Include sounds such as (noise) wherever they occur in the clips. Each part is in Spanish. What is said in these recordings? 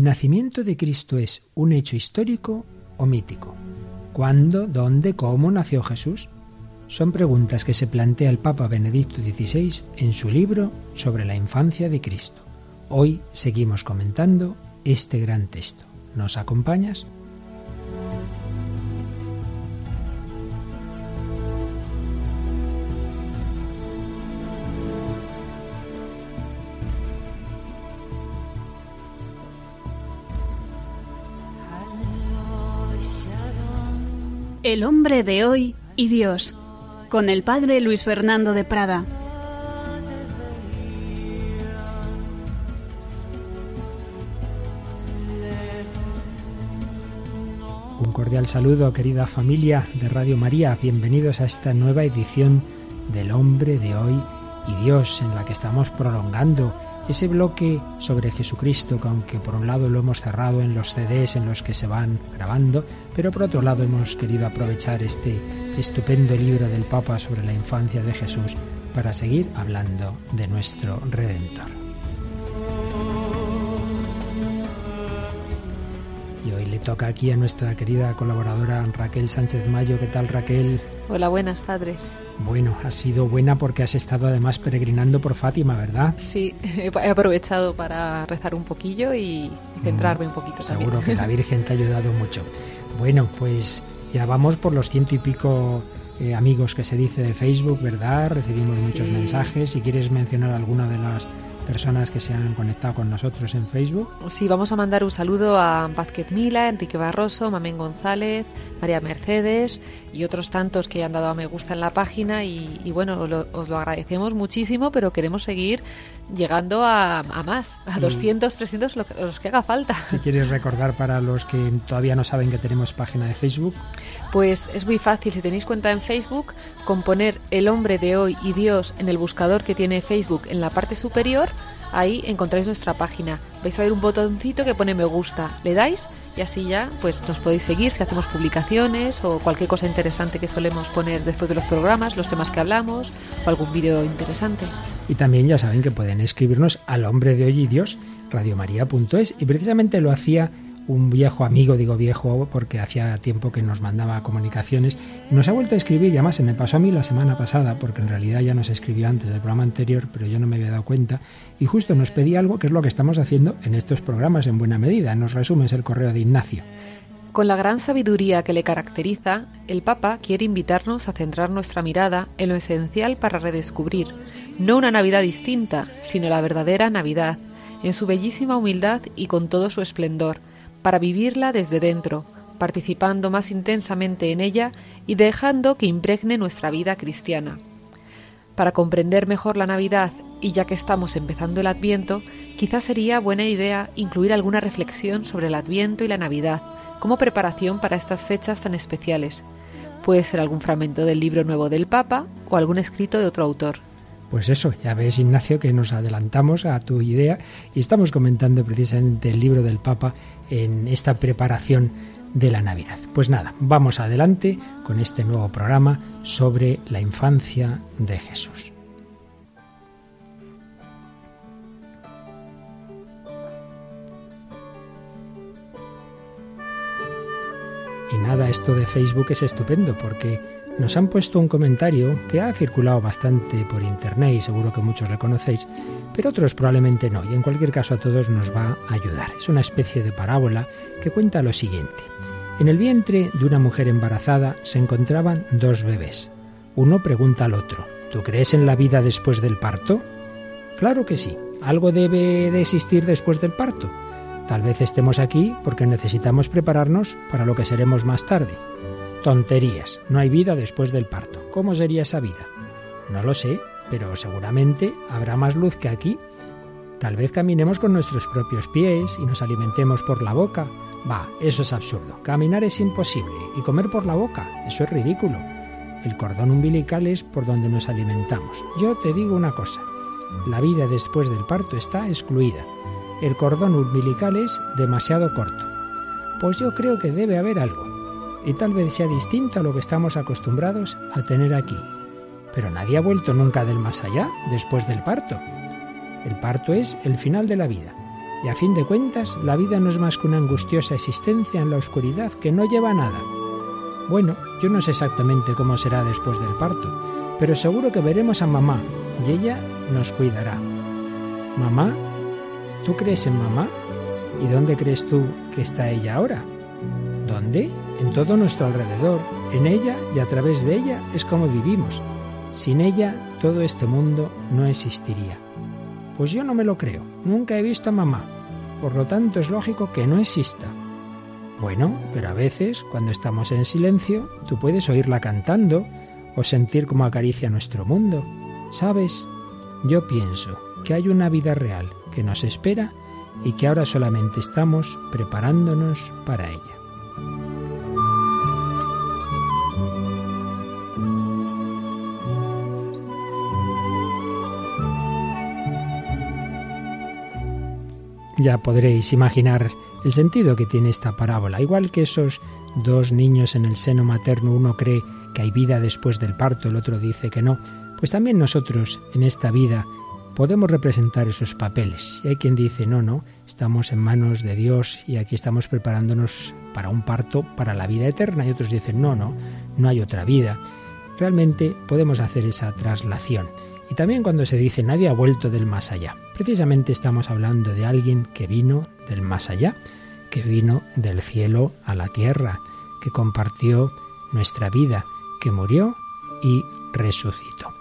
¿El nacimiento de Cristo es un hecho histórico o mítico? ¿Cuándo, dónde, cómo nació Jesús? Son preguntas que se plantea el Papa Benedicto XVI en su libro sobre la infancia de Cristo. Hoy seguimos comentando este gran texto. ¿Nos acompañas? El hombre de hoy y Dios, con el padre Luis Fernando de Prada. Un cordial saludo, querida familia de Radio María. Bienvenidos a esta nueva edición del hombre de hoy y Dios, en la que estamos prolongando ese bloque sobre Jesucristo, que aunque por un lado lo hemos cerrado en los CDs en los que se van grabando, pero por otro lado hemos querido aprovechar este estupendo libro del Papa sobre la infancia de Jesús para seguir hablando de nuestro Redentor. Y hoy le toca aquí a nuestra querida colaboradora Raquel Sánchez Mayo. ¿Qué tal Raquel? Hola, buenas, padre. Bueno, ha sido buena porque has estado además peregrinando por Fátima, ¿verdad? Sí, (laughs) he aprovechado para rezar un poquillo y centrarme un poquito Seguro que la (laughs) Virgen te ha ayudado mucho. Bueno, pues ya vamos por los ciento y pico eh, amigos que se dice de Facebook, ¿verdad? Recibimos muchos mensajes. Si quieres mencionar alguna de las personas que se han conectado con nosotros en Facebook. Sí, vamos a mandar un saludo a Vázquez Mila, Enrique Barroso, Mamén González, María Mercedes y otros tantos que han dado a me gusta en la página y, bueno, os lo agradecemos muchísimo, pero queremos seguir llegando a, más, a 200, 300, los que haga falta. Si quieres recordar para los que todavía no saben que tenemos página de Facebook. Pues es muy fácil, si tenéis cuenta en Facebook, con poner el hombre de hoy y Dios en el buscador que tiene Facebook en la parte superior, ahí encontráis nuestra página. Vais a ver un botoncito que pone me gusta, le dais y así ya pues nos podéis seguir si hacemos publicaciones o cualquier cosa interesante que solemos poner después de los programas, los temas que hablamos o algún vídeo interesante. Y también ya saben que pueden escribirnos al hombre de hoy y Dios, radiomaria.es y precisamente lo hacía un viejo amigo, digo viejo porque hacía tiempo que nos mandaba comunicaciones, nos ha vuelto a escribir y además se me pasó a mí la semana pasada, porque en realidad ya nos escribió antes del programa anterior, pero yo no me había dado cuenta, y justo nos pedía algo que es lo que estamos haciendo en estos programas en buena medida. Nos resumes el correo de Ignacio. Con la gran sabiduría que le caracteriza, el Papa quiere invitarnos a centrar nuestra mirada en lo esencial para redescubrir, no una Navidad distinta, sino la verdadera Navidad, en su bellísima humildad y con todo su esplendor, para vivirla desde dentro, participando más intensamente en ella y dejando que impregne nuestra vida cristiana. Para comprender mejor la Navidad, y ya que estamos empezando el Adviento, quizás sería buena idea incluir alguna reflexión sobre el Adviento y la Navidad como preparación para estas fechas tan especiales. Puede ser algún fragmento del libro nuevo del Papa o algún escrito de otro autor. Pues eso, ya ves Ignacio que nos adelantamos a tu idea y estamos comentando precisamente el libro del Papa en esta preparación de la Navidad. Pues nada, vamos adelante con este nuevo programa sobre la infancia de Jesús. Y nada, esto de Facebook es estupendo porque nos han puesto un comentario que ha circulado bastante por internet y seguro que muchos le conocéis, pero otros probablemente no, y en cualquier caso a todos nos va a ayudar. Es una especie de parábola que cuenta lo siguiente. En el vientre de una mujer embarazada se encontraban dos bebés. Uno pregunta al otro, ¿tú crees en la vida después del parto? Claro que sí, algo debe de existir después del parto. Tal vez estemos aquí porque necesitamos prepararnos para lo que seremos más tarde. Tonterías, no hay vida después del parto. ¿Cómo sería esa vida? No lo sé, pero seguramente habrá más luz que aquí. Tal vez caminemos con nuestros propios pies y nos alimentemos por la boca. Va, eso es absurdo. Caminar es imposible y comer por la boca, eso es ridículo. El cordón umbilical es por donde nos alimentamos. Yo te digo una cosa, la vida después del parto está excluida. El cordón umbilical es demasiado corto. Pues yo creo que debe haber algo y tal vez sea distinto a lo que estamos acostumbrados a tener aquí. Pero nadie ha vuelto nunca del más allá después del parto. El parto es el final de la vida. Y a fin de cuentas, la vida no es más que una angustiosa existencia en la oscuridad que no lleva a nada. Bueno, yo no sé exactamente cómo será después del parto, pero seguro que veremos a mamá y ella nos cuidará. Mamá, ¿tú crees en mamá? ¿Y dónde crees tú que está ella ahora? ¿Dónde? En todo nuestro alrededor. En ella y a través de ella es como vivimos. Sin ella todo este mundo no existiría. Pues yo no me lo creo. Nunca he visto a mamá. Por lo tanto es lógico que no exista. Bueno, pero a veces, cuando estamos en silencio, tú puedes oírla cantando o sentir cómo acaricia nuestro mundo. ¿Sabes? Yo pienso que hay una vida real que nos espera y que ahora solamente estamos preparándonos para ella. Ya podréis imaginar el sentido que tiene esta parábola. Igual que esos dos niños en el seno materno, uno cree que hay vida después del parto, el otro dice que no, pues también nosotros en esta vida podemos representar esos papeles. Y hay quien dice, no, no, estamos en manos de Dios y aquí estamos preparándonos para un parto, para la vida eterna. Y otros dicen, no, no, no hay otra vida. Realmente podemos hacer esa traslación. Y también cuando se dice nadie ha vuelto del más allá. Precisamente estamos hablando de alguien que vino del más allá, que vino del cielo a la tierra, que compartió nuestra vida, que murió y resucitó.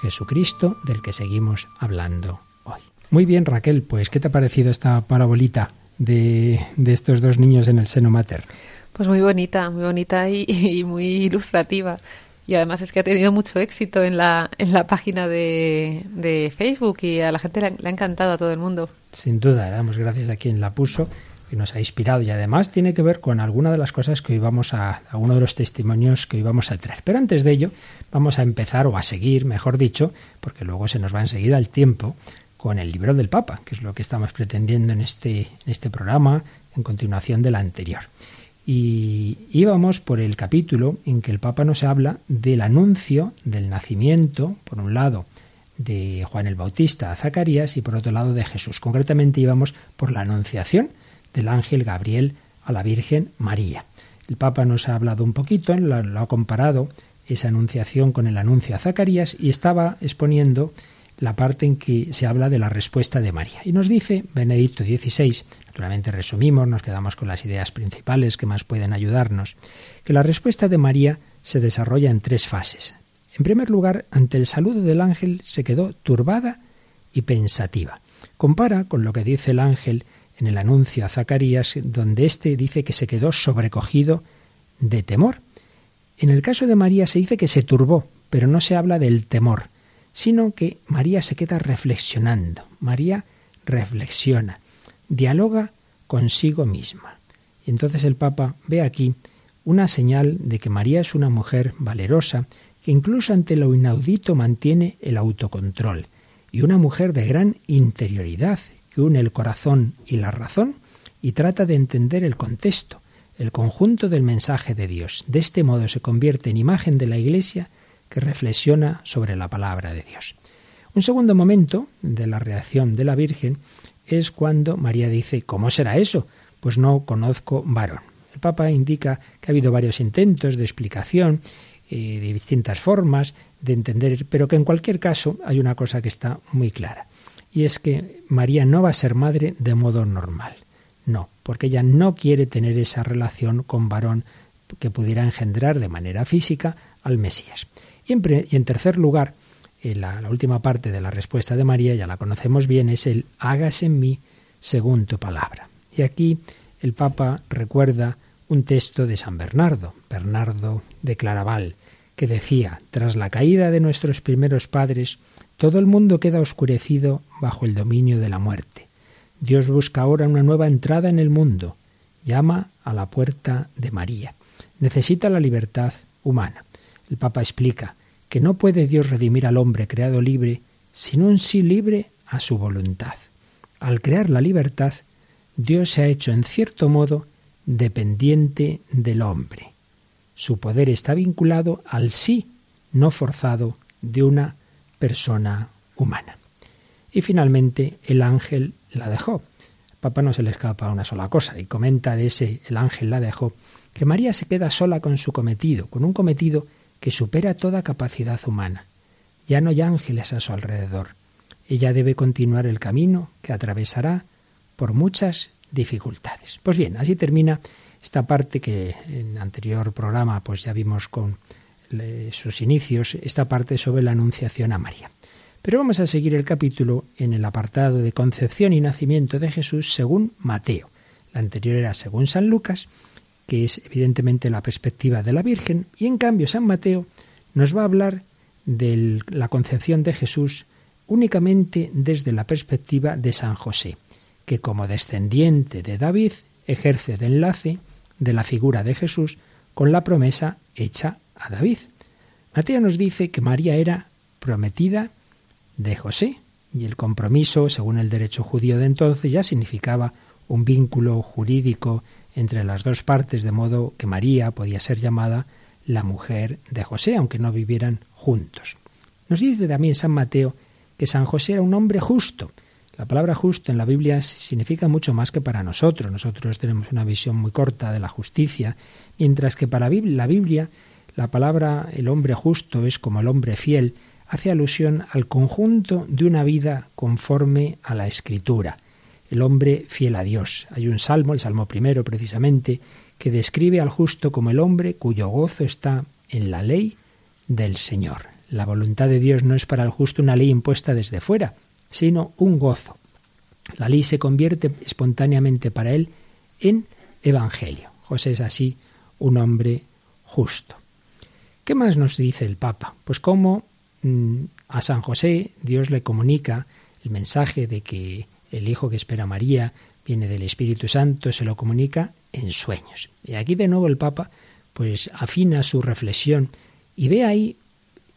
Jesucristo del que seguimos hablando hoy. Muy bien, Raquel, pues ¿qué te ha parecido esta parabolita de, de estos dos niños en el seno materno? Pues muy bonita, muy bonita y, y muy ilustrativa. Y además es que ha tenido mucho éxito en la, en la página de, de Facebook y a la gente le ha, encantado a todo el mundo. Sin duda, damos gracias a quien la puso que nos ha inspirado y además tiene que ver con alguna de las cosas que hoy vamos a, a uno de los testimonios que hoy vamos a traer. Pero antes de ello, vamos a empezar o a seguir, mejor dicho, porque luego se nos va enseguida el tiempo, con el libro del Papa, que es lo que estamos pretendiendo en este, en este programa, en continuación del anterior. Y íbamos por el capítulo en que el Papa nos habla del anuncio del nacimiento, por un lado, de Juan el Bautista a Zacarías y por otro lado de Jesús. Concretamente íbamos por la anunciación del ángel Gabriel a la Virgen María. El Papa nos ha hablado un poquito, lo, ha comparado esa anunciación con el anuncio a Zacarías y estaba exponiendo la parte en que se habla de la respuesta de María. Y nos dice Benedicto XVI, naturalmente resumimos, nos quedamos con las ideas principales que más pueden ayudarnos, que la respuesta de María se desarrolla en tres fases. En primer lugar, ante el saludo del ángel se quedó turbada y pensativa. Compara con lo que dice el ángel en el anuncio a Zacarías, donde éste dice que se quedó sobrecogido de temor. En el caso de María se dice que se turbó, pero no se habla del temor, sino que María se queda reflexionando. María reflexiona, dialoga consigo misma. Y entonces el Papa ve aquí una señal de que María es una mujer valerosa, que incluso ante lo inaudito mantiene el autocontrol, y una mujer de gran interioridad, que une el corazón y la razón y trata de entender el contexto, el conjunto del mensaje de Dios. De este modo se convierte en imagen de la Iglesia que reflexiona sobre la palabra de Dios. Un segundo momento de la reacción de la Virgen es cuando María dice ¿Cómo será eso? Pues no conozco varón. El Papa indica que ha habido varios intentos de explicación eh, de distintas formas de entender, pero que en cualquier caso hay una cosa que está muy clara, y es que María no va a ser madre de modo normal. No, porque ella no quiere tener esa relación con varón que pudiera engendrar de manera física al Mesías. Y en, tercer lugar, la, la, última parte de la respuesta de María, ya la conocemos bien, es el hágase en mí según tu palabra. Y aquí el Papa recuerda un texto de San Bernardo, Bernardo de Claraval, que decía, tras la caída de nuestros primeros padres, todo el mundo queda oscurecido bajo el dominio de la muerte. Dios busca ahora una nueva entrada en el mundo, llama a la puerta de María. Necesita la libertad humana. El Papa explica que no puede Dios redimir al hombre creado libre, sino un sí libre a su voluntad. Al crear la libertad, Dios se ha hecho en cierto modo dependiente del hombre. Su poder está vinculado al sí no forzado de una persona humana. Y finalmente el ángel la dejó. Papa no se le escapa una sola cosa y comenta de ese el ángel la dejó que María se queda sola con su cometido, con un cometido que supera toda capacidad humana. Ya no hay ángeles a su alrededor. Ella debe continuar el camino que atravesará por muchas dificultades. Pues bien, así termina esta parte que en anterior programa pues ya vimos con sus inicios, esta parte sobre la anunciación a María. Pero vamos a seguir el capítulo en el apartado de concepción y nacimiento de Jesús según Mateo. La anterior era según San Lucas, que es evidentemente la perspectiva de la Virgen, y en cambio San Mateo nos va a hablar de la concepción de Jesús únicamente desde la perspectiva de San José, que como descendiente de David ejerce de enlace de la figura de Jesús con la promesa hecha a David. Mateo nos dice que María era prometida de José, y el compromiso, según el derecho judío de entonces, ya significaba un vínculo jurídico entre las dos partes, de modo que María podía ser llamada la mujer de José, aunque no vivieran juntos. Nos dice también San Mateo que San José era un hombre justo. La palabra justo en la Biblia significa mucho más que para nosotros. Nosotros tenemos una visión muy corta de la justicia, mientras que para la Biblia la palabra el hombre justo es como el hombre fiel, hace alusión al conjunto de una vida conforme a la escritura, el hombre fiel a Dios. Hay un salmo, el Salmo primero precisamente, que describe al justo como el hombre cuyo gozo está en la ley del Señor. La voluntad de Dios no es para el justo una ley impuesta desde fuera, sino un gozo. La ley se convierte espontáneamente para él en evangelio. José es así un hombre justo. ¿Qué más nos dice el Papa? Pues cómo Mm, a San José Dios le comunica el mensaje de que el Hijo que espera María viene del Espíritu Santo, se lo comunica en sueños. Y aquí de nuevo el Papa pues afina su reflexión y ve ahí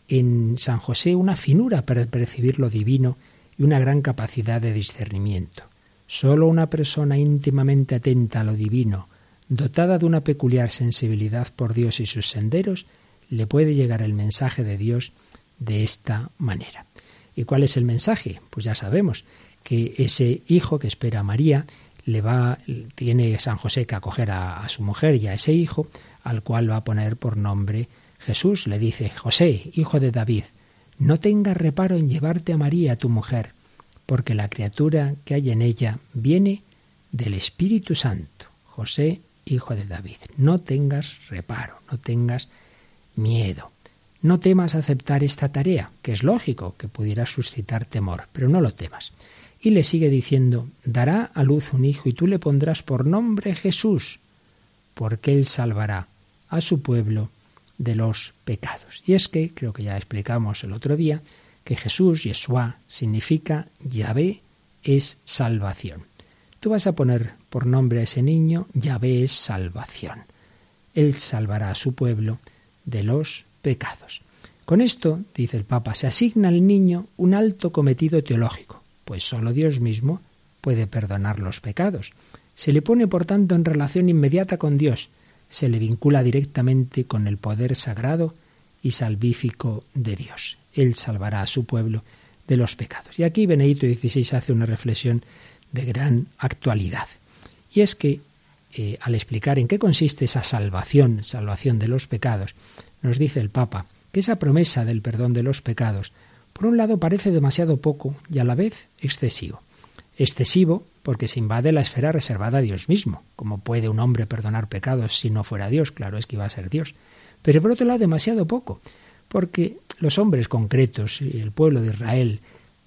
en San José una finura para percibir lo divino y una gran capacidad de discernimiento. Solo una persona íntimamente atenta a lo divino, dotada de una peculiar sensibilidad por Dios y sus senderos, le puede llegar el mensaje de Dios de esta manera. ¿Y cuál es el mensaje? Pues ya sabemos que ese hijo que espera a María le va, tiene San José que acoger a, su mujer y a ese hijo, al cual va a poner por nombre Jesús. Le dice, José, hijo de David, no tengas reparo en llevarte a María, tu mujer, porque la criatura que hay en ella viene del Espíritu Santo. José, hijo de David, no tengas reparo, no tengas miedo. No temas aceptar esta tarea, que es lógico que pudiera suscitar temor, pero no lo temas. Y le sigue diciendo, dará a luz un hijo y tú le pondrás por nombre Jesús, porque él salvará a su pueblo de los pecados. Y es que, creo que ya explicamos el otro día, que Jesús, Yeshua, significa Yahvé es salvación. Tú vas a poner por nombre a ese niño, Yahvé es salvación. Él salvará a su pueblo de los pecados. Con esto, dice el Papa, se asigna al niño un alto cometido teológico, pues sólo Dios mismo puede perdonar los pecados. Se le pone, por tanto, en relación inmediata con Dios, se le vincula directamente con el poder sagrado y salvífico de Dios. Él salvará a su pueblo de los pecados. Y aquí Benedito XVI hace una reflexión de gran actualidad. Y es que, eh, al explicar en qué consiste esa salvación, salvación de los pecados, nos dice el Papa que esa promesa del perdón de los pecados, por un lado parece demasiado poco y a la vez excesivo. Excesivo porque se invade la esfera reservada a Dios mismo. ¿Cómo puede un hombre perdonar pecados si no fuera Dios? Claro, es que iba a ser Dios. Pero por otro lado, demasiado poco, porque los hombres concretos y el pueblo de Israel,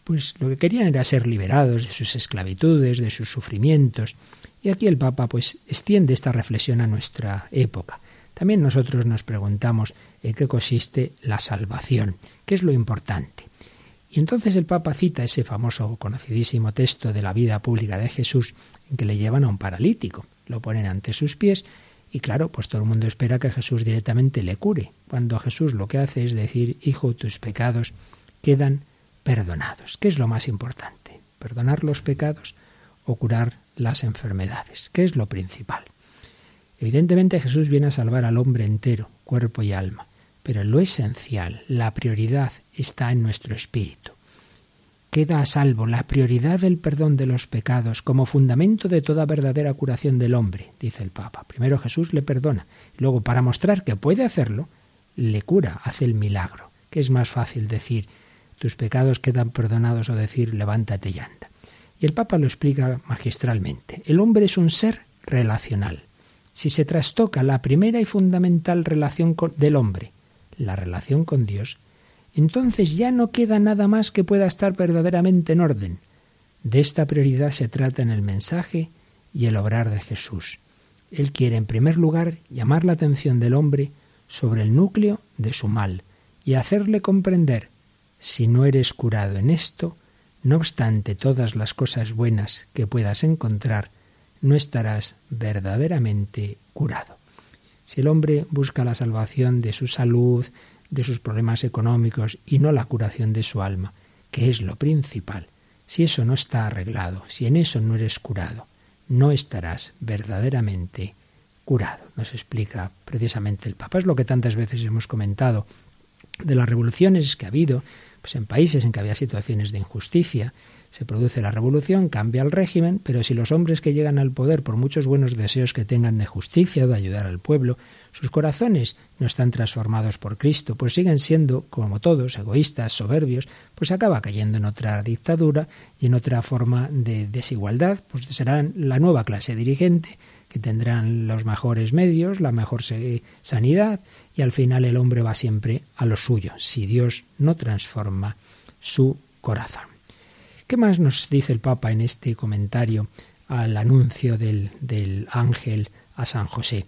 pues lo que querían era ser liberados de sus esclavitudes, de sus sufrimientos. Y aquí el Papa pues extiende esta reflexión a nuestra época. También nosotros nos preguntamos en qué consiste la salvación, qué es lo importante. Y entonces el Papa cita ese famoso, conocidísimo texto de la vida pública de Jesús en que le llevan a un paralítico, lo ponen ante sus pies y claro, pues todo el mundo espera que Jesús directamente le cure, cuando Jesús lo que hace es decir, Hijo, tus pecados quedan perdonados. ¿Qué es lo más importante? ¿Perdonar los pecados o curar las enfermedades? ¿Qué es lo principal? Evidentemente Jesús viene a salvar al hombre entero, cuerpo y alma, pero lo esencial, la prioridad está en nuestro espíritu. queda a salvo la prioridad del perdón de los pecados como fundamento de toda verdadera curación del hombre, dice el Papa. Primero Jesús le perdona, luego para mostrar que puede hacerlo, le cura, hace el milagro. ¿Qué es más fácil decir tus pecados quedan perdonados o decir levántate y anda? Y el Papa lo explica magistralmente. El hombre es un ser relacional. Si se trastoca la primera y fundamental relación del hombre, la relación con Dios, entonces ya no queda nada más que pueda estar verdaderamente en orden. De esta prioridad se trata en el mensaje y el obrar de Jesús. Él quiere, en primer lugar, llamar la atención del hombre sobre el núcleo de su mal y hacerle comprender, si no eres curado en esto, no obstante todas las cosas buenas que puedas encontrar, no estarás verdaderamente curado. Si el hombre busca la salvación de su salud, de sus problemas económicos y no la curación de su alma, que es lo principal. Si eso no está arreglado, si en eso no eres curado, no estarás verdaderamente curado. Nos explica precisamente el Papa. Es lo que tantas veces hemos comentado de las revoluciones que ha habido pues en países en que había situaciones de injusticia se produce la revolución, cambia el régimen, pero si los hombres que llegan al poder, por muchos buenos deseos que tengan de justicia, de ayudar al pueblo, sus corazones no están transformados por Cristo, pues siguen siendo, como todos, egoístas, soberbios, pues acaba cayendo en otra dictadura y en otra forma de desigualdad, pues serán la nueva clase dirigente que tendrán los mejores medios, la mejor sanidad y al final el hombre va siempre a lo suyo, si Dios no transforma su corazón. ¿Qué más nos dice el Papa en este comentario al anuncio del, del ángel a San José?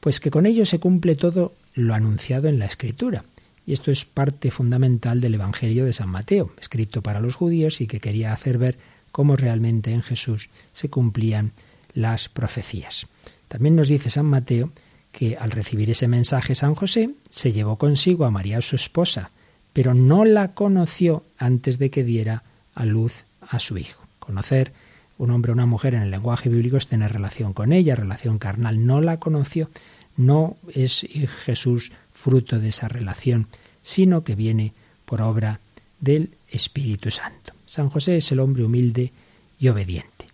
Pues que con ello se cumple todo lo anunciado en la Escritura. Y esto es parte fundamental del Evangelio de San Mateo, escrito para los judíos y que quería hacer ver cómo realmente en Jesús se cumplían las profecías. También nos dice San Mateo que al recibir ese mensaje San José se llevó consigo a María su esposa, pero no la conoció antes de que diera a luz a su hijo. Conocer un hombre o una mujer en el lenguaje bíblico es tener relación con ella, relación carnal. No la conoció, no es Jesús fruto de esa relación, sino que viene por obra del Espíritu Santo. San José es el hombre humilde y obediente.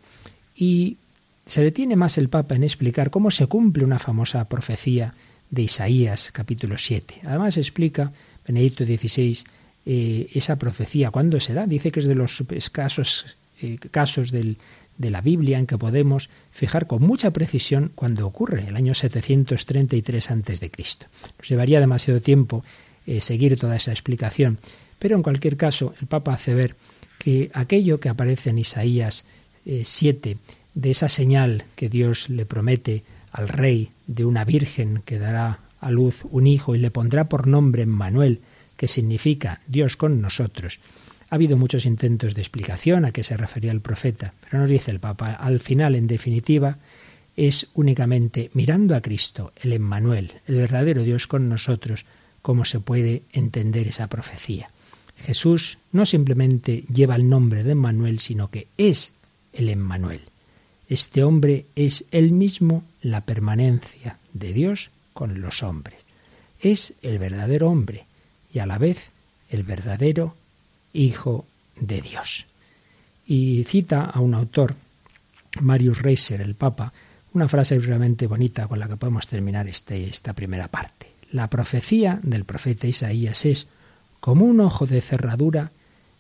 Y se detiene más el Papa en explicar cómo se cumple una famosa profecía de Isaías capítulo 7. Además explica Benedicto XVI eh, esa profecía, cuándo se da. Dice que es de los escasos eh, casos de la Biblia en que podemos fijar con mucha precisión cuándo ocurre, el año 733 a.C. Nos llevaría demasiado tiempo eh, seguir toda esa explicación, pero en cualquier caso el Papa hace ver que aquello que aparece en Isaías 7, de esa señal que Dios le promete al rey de una virgen que dará a luz un hijo y le pondrá por nombre Manuel, significa Dios con nosotros. Ha habido muchos intentos de explicación a qué se refería el profeta, pero nos dice el Papa, al final, en definitiva, es únicamente mirando a Cristo, el Emmanuel, el verdadero Dios con nosotros, cómo se puede entender esa profecía. Jesús no simplemente lleva el nombre de Emmanuel, sino que es el Emmanuel. Este hombre es él mismo la permanencia de Dios con los hombres. Es el verdadero hombre, y a la vez el verdadero Hijo de Dios. Y cita a un autor, Marius Reiser, el Papa, una frase realmente bonita con la que podemos terminar este, esta primera parte. La profecía del profeta Isaías es como un ojo de cerradura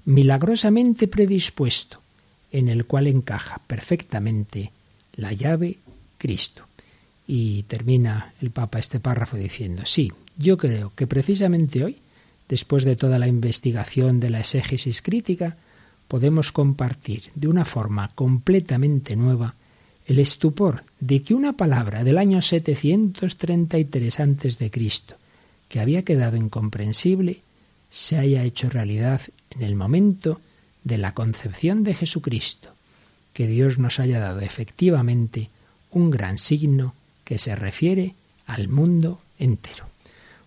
milagrosamente predispuesto, en el cual encaja perfectamente la llave Cristo. Y termina el Papa este párrafo diciendo, sí, yo creo que precisamente hoy después de toda la investigación de la exégesis crítica, podemos compartir de una forma completamente nueva el estupor de que una palabra del año 733 a.C., que había quedado incomprensible, se haya hecho realidad en el momento de la concepción de Jesucristo, que Dios nos haya dado efectivamente un gran signo que se refiere al mundo entero.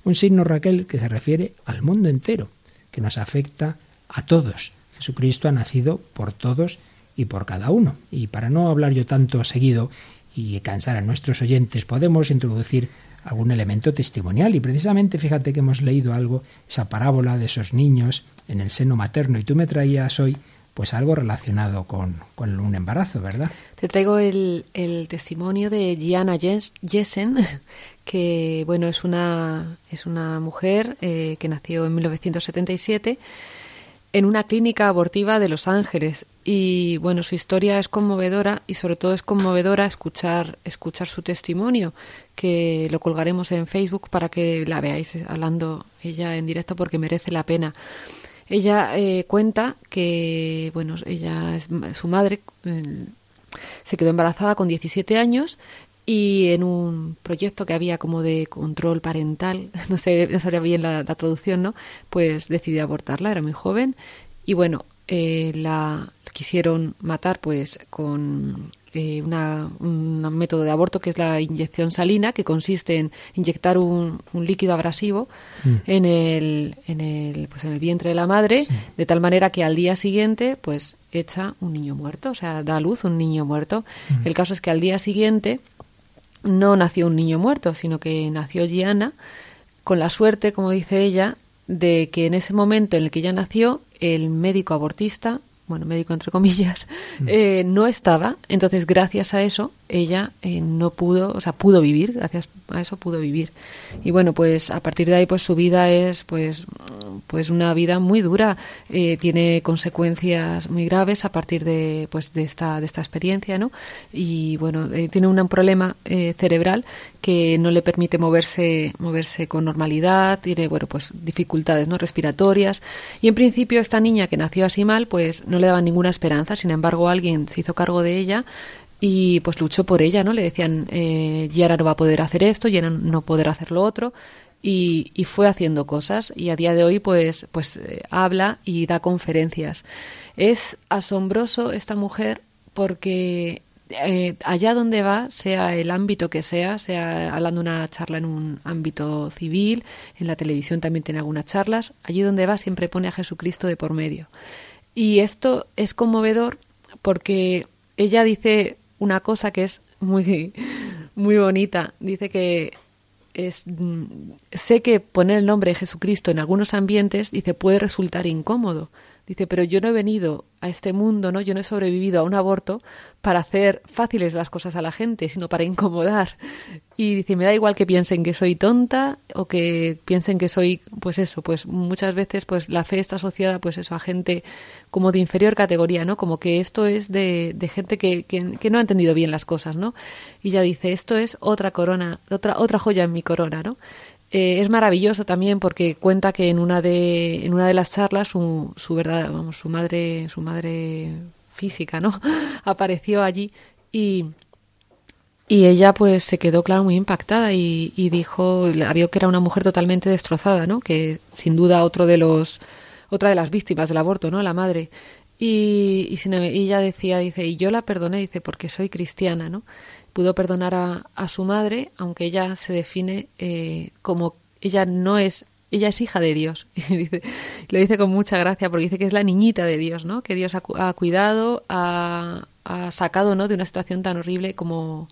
Un signo, Raquel, que se refiere al mundo entero, que nos afecta a todos. Jesucristo ha nacido por todos y por cada uno. Y para no hablar yo tanto seguido y cansar a nuestros oyentes, podemos introducir algún elemento testimonial. Y precisamente fíjate que hemos leído algo, esa parábola de esos niños en el seno materno, y tú me traías hoy pues algo relacionado con, un embarazo, ¿verdad? Te traigo el, el testimonio de Gianna Jessen, (laughs) que bueno es una es una mujer eh, que nació en 1977 en una clínica abortiva de Los Ángeles y bueno su historia es conmovedora y sobre todo es conmovedora escuchar escuchar su testimonio que lo colgaremos en Facebook para que la veáis hablando ella en directo porque merece la pena ella eh, cuenta que bueno ella es su madre se quedó embarazada con 17 años y en un proyecto que había como de control parental, (laughs) no sé, no sabía bien la, traducción, ¿no? Pues decidió abortarla, era muy joven y bueno, eh, la quisieron matar pues con eh, una, un método de aborto que es la inyección salina, que consiste en inyectar un, líquido abrasivo mm. en, el, en, el, pues en el vientre de la madre, de tal manera que al día siguiente pues echa un niño muerto, o sea, da a luz un niño muerto. Mm. El caso es que al día siguiente no nació un niño muerto, sino que nació Gianna con la suerte, como dice ella, de que en ese momento en el que ella nació, el médico abortista bueno, médico entre comillas, mm. eh, no estaba. Entonces, gracias a eso, ella eh, no pudo, o sea, pudo vivir, gracias a eso pudo vivir. Y bueno, pues a partir de ahí, pues su vida es, pues, pues una vida muy dura, eh, tiene consecuencias muy graves a partir de, pues, de esta, de esta experiencia, ¿no? Y bueno, tiene un problema cerebral que no le permite moverse, moverse con normalidad, tiene, bueno, pues dificultades, ¿no? Respiratorias. Y en principio esta niña que nació así mal, pues no le daban ninguna esperanza. Sin embargo, alguien se hizo cargo de ella y pues luchó por ella, ¿no? Le decían, eh, Yara no va a poder hacer esto, Yara no poder hacer lo otro. Y, y, fue haciendo cosas y a día de hoy pues pues eh, habla y da conferencias es asombroso esta mujer porque eh, allá donde va, sea el ámbito que sea, sea hablando una charla en un ámbito civil, en la televisión también tiene algunas charlas, allí donde va siempre pone a Jesucristo de por medio. Y esto es conmovedor porque ella dice una cosa que es muy, muy bonita. Dice que es, sé que poner el nombre de Jesucristo en algunos ambientes, dice, puede resultar incómodo. Dice, pero yo no he venido a este mundo, ¿no? Yo no he sobrevivido a un aborto para hacer fáciles las cosas a la gente, sino para incomodar. Y dice, me da igual que piensen que soy tonta o que piensen que soy, pues eso, pues muchas veces pues la fe está asociada pues eso a gente como de inferior categoría, ¿no? Como que esto es de, de gente que, que, no ha entendido bien las cosas, ¿no? Y ya dice, esto es otra corona, otra, otra joya en mi corona, ¿no? Eh, es maravilloso también porque cuenta que en una de, en una de las charlas su, su verdad, vamos, su madre, su madre física, ¿no? (laughs) apareció allí y, y ella pues se quedó, claro, muy impactada y, y dijo, vio que era una mujer totalmente destrozada, ¿no? Que sin duda otro de los, otra de las víctimas del aborto, ¿no? La madre. Y, y, y ella decía, dice, y yo la perdoné, dice, porque soy cristiana, ¿no? Pudo perdonar a, a su madre, aunque ella se define eh, como ella no es ella es hija de Dios. (laughs) lo dice con mucha gracia porque dice que es la niñita de Dios, ¿no? Que Dios ha, cuidado, ha, ha, sacado, ¿no? De una situación tan horrible como,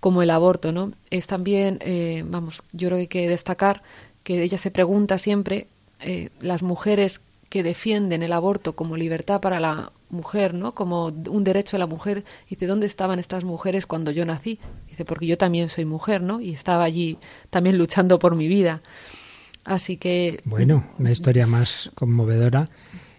como el aborto, ¿no? Es también, eh, vamos, yo creo que hay que destacar que ella se pregunta siempre, eh, las mujeres que defienden el aborto como libertad para la mujer, ¿no? Como un derecho de la mujer. Dice, ¿dónde estaban estas mujeres cuando yo nací? Dice, porque yo también soy mujer, ¿no? Y estaba allí también luchando por mi vida. Así que... Bueno, una historia más conmovedora.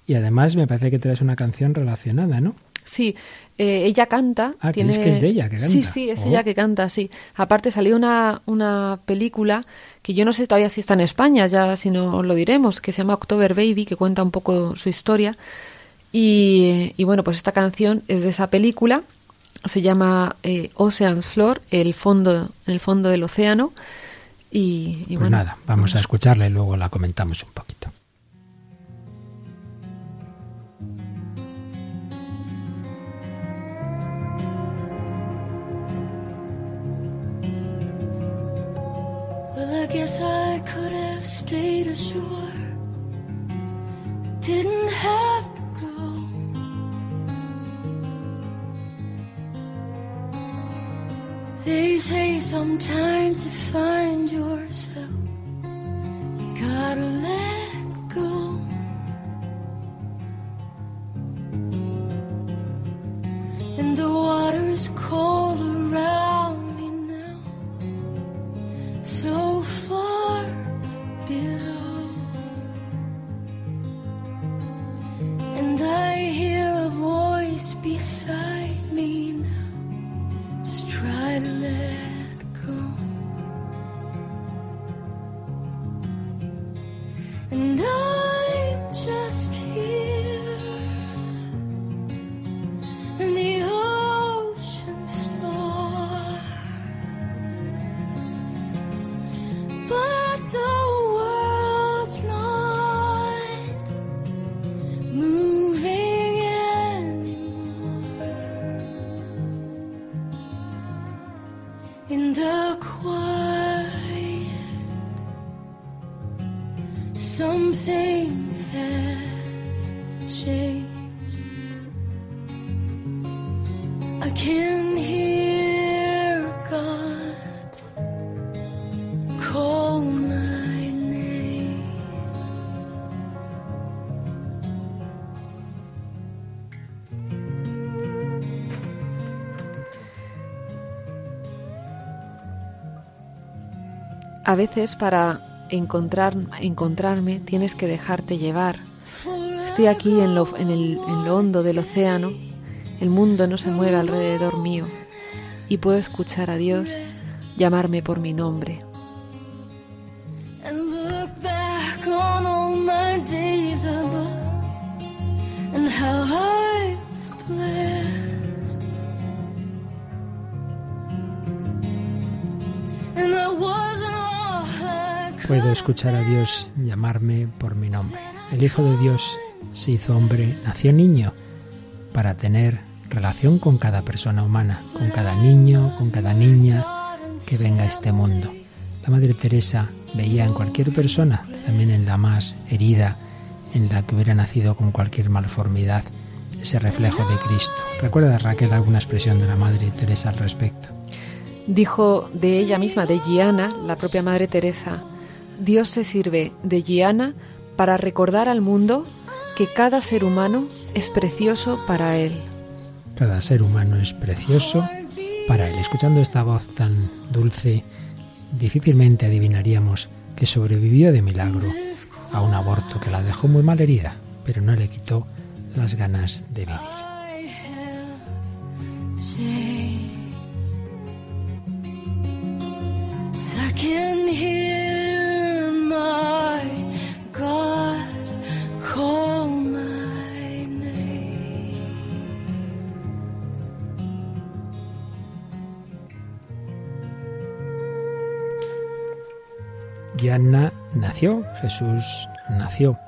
Y además me parece que traes una canción relacionada, ¿no? Sí, eh, ella canta. Ah, tiene... que es de ella que canta. Sí, sí, es ella oh. que canta, sí. Aparte salió una, una película que yo no sé todavía si está en España, ya si no lo diremos, que se llama October Baby, que cuenta un poco su historia. Y, y bueno, pues esta canción es de esa película, se llama eh, Ocean's Floor, el fondo, el fondo del océano. Y, y pues nada, vamos, a escucharla y luego la comentamos un poquito. Well, I guess I could have stayed ashore. Didn't have They say sometimes to find yourself, you gotta let A veces para encontrar, encontrarme tienes que dejarte llevar. Estoy aquí en lo, en, el, en lo hondo del océano, el mundo no se mueve alrededor mío y puedo escuchar a Dios llamarme por mi nombre. Puedo escuchar a Dios llamarme por mi nombre. El Hijo de Dios se hizo hombre, nació niño, para tener relación con cada persona humana, con cada niño, con cada niña que venga a este mundo. La Madre Teresa veía en cualquier persona, también en la más herida, en la que hubiera nacido con cualquier malformidad, ese reflejo de Cristo. ¿Recuerda Raquel alguna expresión de la Madre Teresa al respecto? Dijo de ella misma, de Giana, la propia Madre Teresa, Dios se sirve de Giana para recordar al mundo que cada ser humano es precioso para Él. Cada ser humano es precioso para Él. Escuchando esta voz tan dulce, difícilmente adivinaríamos que sobrevivió de milagro a un aborto que la dejó muy mal herida, pero no le quitó las ganas de vivir. Gianna nació, Jesús nació.